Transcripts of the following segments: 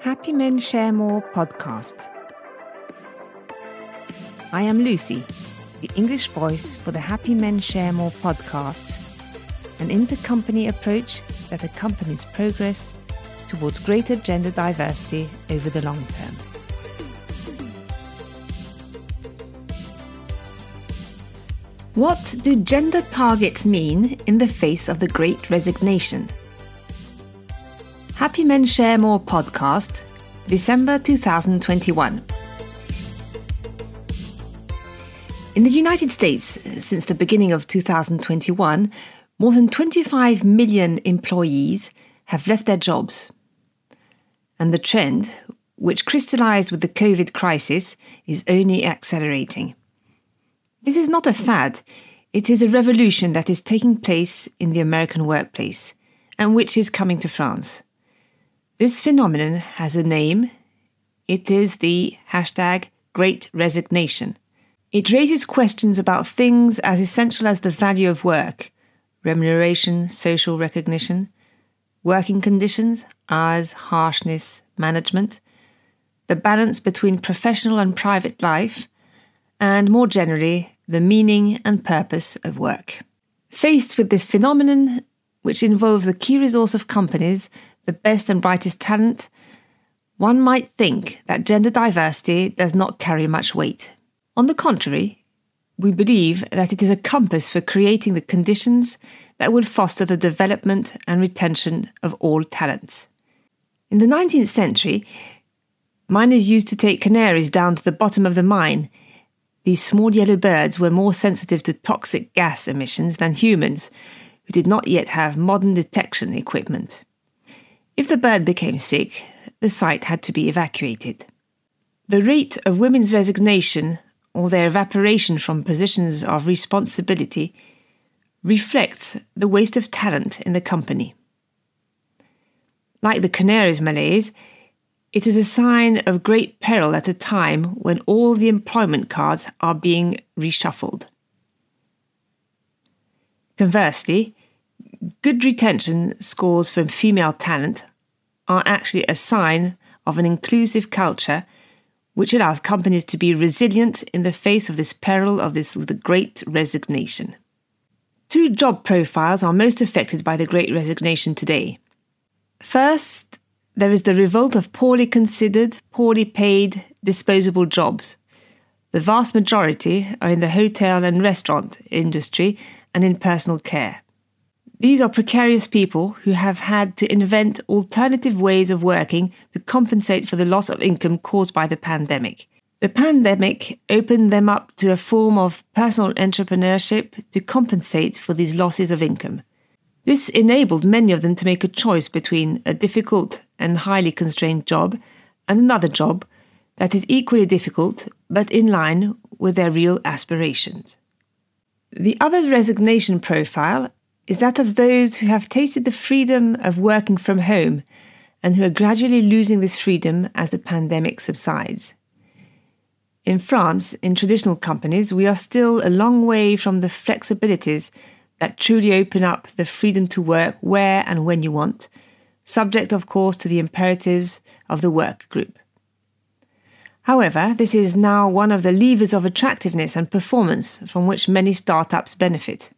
Happy Men Share More podcast. I am Lucy, the English voice for the Happy Men Share More podcast, an intercompany approach that accompanies progress towards greater gender diversity over the long term. What do gender targets mean in the face of the Great Resignation? Happy Men Share More podcast, December 2021. In the United States, uh, since the beginning of 2021, more than 25 million employees have left their jobs. And the trend, which crystallized with the COVID crisis, is only accelerating. This is not a fad, it is a revolution that is taking place in the American workplace and which is coming to France. This phenomenon has a name. It is the hashtag Great Resignation. It raises questions about things as essential as the value of work, remuneration, social recognition, working conditions, hours, harshness, management, the balance between professional and private life, and more generally, the meaning and purpose of work. Faced with this phenomenon, which involves the key resource of companies the best and brightest talent, one might think that gender diversity does not carry much weight. On the contrary, we believe that it is a compass for creating the conditions that will foster the development and retention of all talents. In the 19th century, miners used to take canaries down to the bottom of the mine. These small yellow birds were more sensitive to toxic gas emissions than humans, who did not yet have modern detection equipment. If the bird became sick, the site had to be evacuated. The rate of women's resignation or their evaporation from positions of responsibility reflects the waste of talent in the company. Like the canaries malaise, it is a sign of great peril at a time when all the employment cards are being reshuffled. Conversely, good retention scores from female talent are actually a sign of an inclusive culture which allows companies to be resilient in the face of this peril of this the great resignation. Two job profiles are most affected by the great resignation today. First, there is the revolt of poorly considered, poorly paid, disposable jobs. The vast majority are in the hotel and restaurant industry and in personal care. These are precarious people who have had to invent alternative ways of working to compensate for the loss of income caused by the pandemic. The pandemic opened them up to a form of personal entrepreneurship to compensate for these losses of income. This enabled many of them to make a choice between a difficult and highly constrained job and another job that is equally difficult but in line with their real aspirations. The other resignation profile is that of those who have tasted the freedom of working from home and who are gradually losing this freedom as the pandemic subsides. In France, in traditional companies, we are still a long way from the flexibilities that truly open up the freedom to work where and when you want, subject, of course, to the imperatives of the work group. However, this is now one of the levers of attractiveness and performance from which many startups benefit.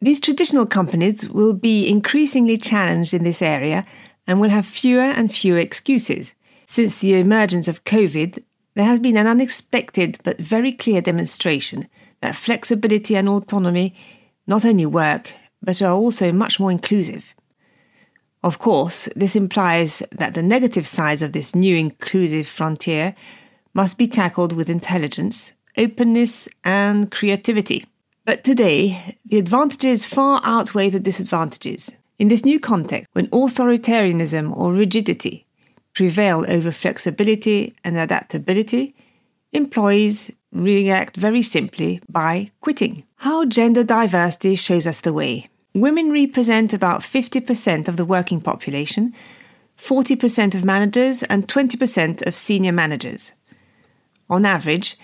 These traditional companies will be increasingly challenged in this area and will have fewer and fewer excuses. Since the emergence of COVID, there has been an unexpected but very clear demonstration that flexibility and autonomy not only work, but are also much more inclusive. Of course, this implies that the negative sides of this new inclusive frontier must be tackled with intelligence, openness, and creativity. But today, the advantages far outweigh the disadvantages. In this new context, when authoritarianism or rigidity prevail over flexibility and adaptability, employees react very simply by quitting. How gender diversity shows us the way. Women represent about 50% of the working population, 40% of managers, and 20% of senior managers. On average,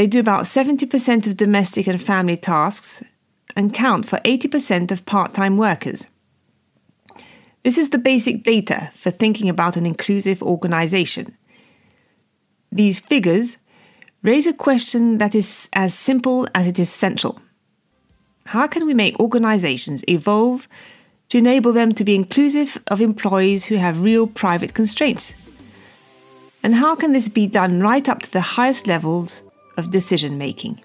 they do about 70% of domestic and family tasks and count for 80% of part time workers. This is the basic data for thinking about an inclusive organization. These figures raise a question that is as simple as it is central. How can we make organizations evolve to enable them to be inclusive of employees who have real private constraints? And how can this be done right up to the highest levels of decision making?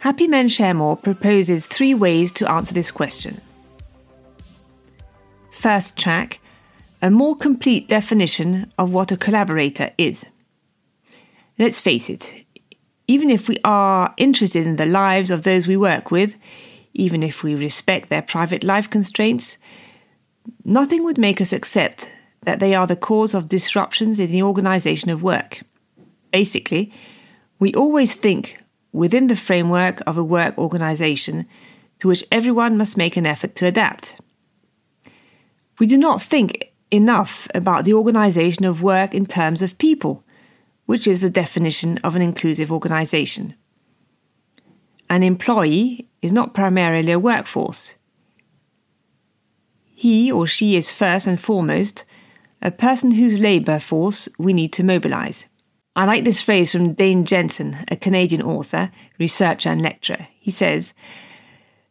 Happy Men Share More proposes three ways to answer this question. First track, a more complete definition of what a collaborator is. Let's face it, even if we are interested in the lives of those we work with, even if we respect their private life constraints, nothing would make us accept that they are the cause of disruptions in the organization of work. Basically, we always think within the framework of a work organization to which everyone must make an effort to adapt. We do not think enough about the organization of work in terms of people, which is the definition of an inclusive organization. An employee is not primarily a workforce. He or she is first and foremost a person whose labour force we need to mobilise. I like this phrase from Dane Jensen, a Canadian author, researcher, and lecturer. He says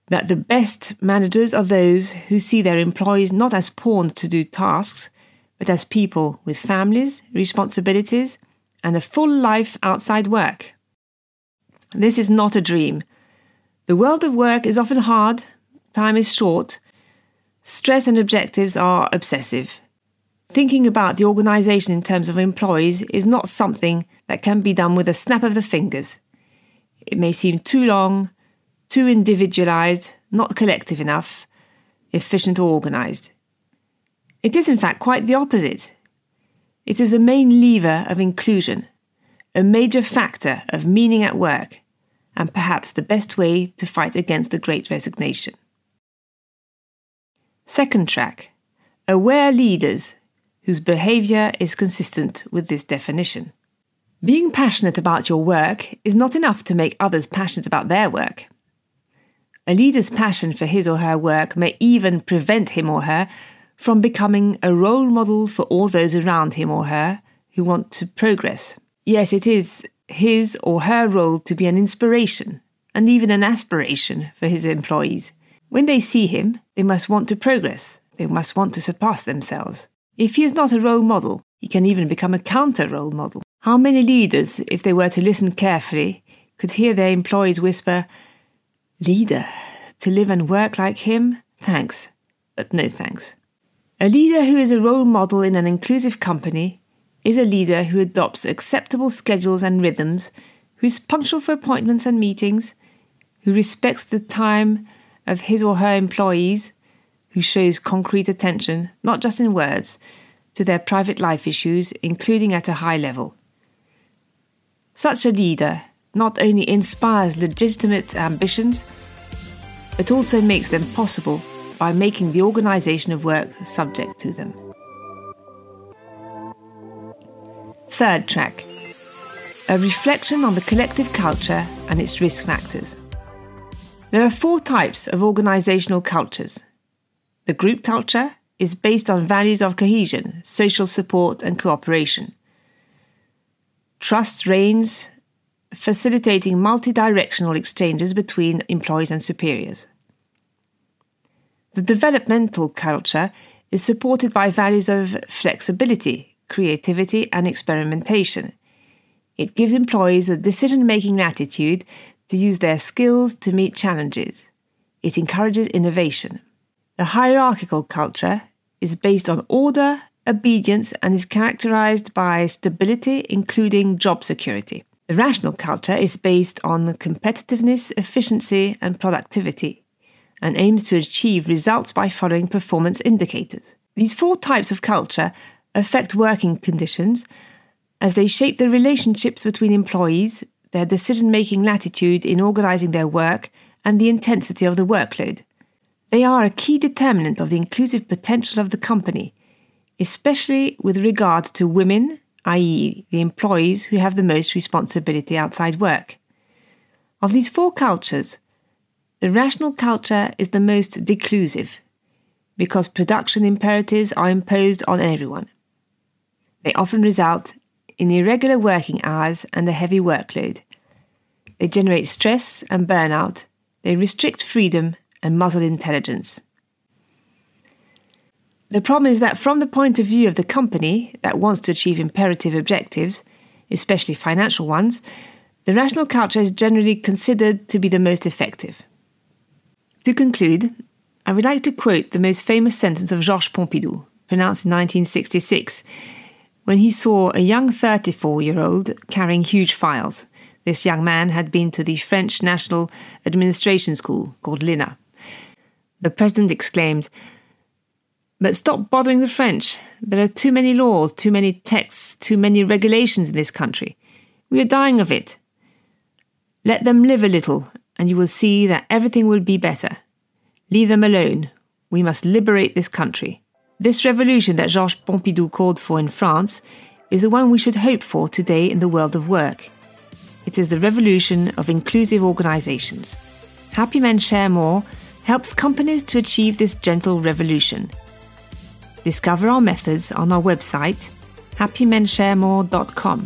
that the best managers are those who see their employees not as pawns to do tasks, but as people with families, responsibilities, and a full life outside work. This is not a dream. The world of work is often hard, time is short, stress and objectives are obsessive. Thinking about the organisation in terms of employees is not something that can be done with a snap of the fingers. It may seem too long, too individualised, not collective enough, efficient or organised. It is, in fact, quite the opposite. It is the main lever of inclusion, a major factor of meaning at work, and perhaps the best way to fight against the great resignation. Second track Aware leaders whose behaviour is consistent with this definition. Being passionate about your work is not enough to make others passionate about their work. A leader's passion for his or her work may even prevent him or her from becoming a role model for all those around him or her who want to progress. Yes, it is his or her role to be an inspiration and even an aspiration for his employees. When they see him, they must want to progress, they must want to surpass themselves. If he is not a role model, he can even become a counter role model. How many leaders, if they were to listen carefully, could hear their employees whisper, Leader, to live and work like him? Thanks, but no thanks. A leader who is a role model in an inclusive company is a leader who adopts acceptable schedules and rhythms, who is punctual for appointments and meetings, who respects the time of his or her employees, who shows concrete attention, not just in words, to their private life issues, including at a high level. Such a leader not only inspires legitimate ambitions, but also makes them possible by making the organisation of work subject to them. Third track a reflection on the collective culture and its risk factors. There are four types of organisational cultures the group culture is based on values of cohesion, social support, and cooperation. Trust reigns, facilitating multi-directional exchanges between employees and superiors. The developmental culture is supported by values of flexibility, creativity, and experimentation. It gives employees a decision making latitude to use their skills to meet challenges. It encourages innovation. The hierarchical culture is based on order, obedience, and is characterized by stability, including job security. The rational culture is based on competitiveness, efficiency, and productivity, and aims to achieve results by following performance indicators. These four types of culture affect working conditions as they shape the relationships between employees, their decision making latitude in organizing their work, and the intensity of the workload. They are a key determinant of the inclusive potential of the company, especially with regard to women, i.e., the employees who have the most responsibility outside work. Of these four cultures, the rational culture is the most declusive, because production imperatives are imposed on everyone. They often result in irregular working hours and a heavy workload. They generate stress and burnout. They restrict freedom and muzzle intelligence. The problem is that, from the point of view of the company that wants to achieve imperative objectives, especially financial ones, the rational culture is generally considered to be the most effective. To conclude, I would like to quote the most famous sentence of Georges Pompidou, pronounced in 1966, when he saw a young 34 year old carrying huge files. This young man had been to the French National Administration School, called l'ENA. The president exclaimed, But stop bothering the French. There are too many laws, too many texts, too many regulations in this country. We are dying of it. Let them live a little, and you will see that everything will be better. Leave them alone. We must liberate this country. This revolution that Georges Pompidou called for in France is the one we should hope for today in the world of work. It is the revolution of inclusive organizations. Happy Men Share More helps companies to achieve this gentle revolution. Discover our methods on our website, happymensharemore.com.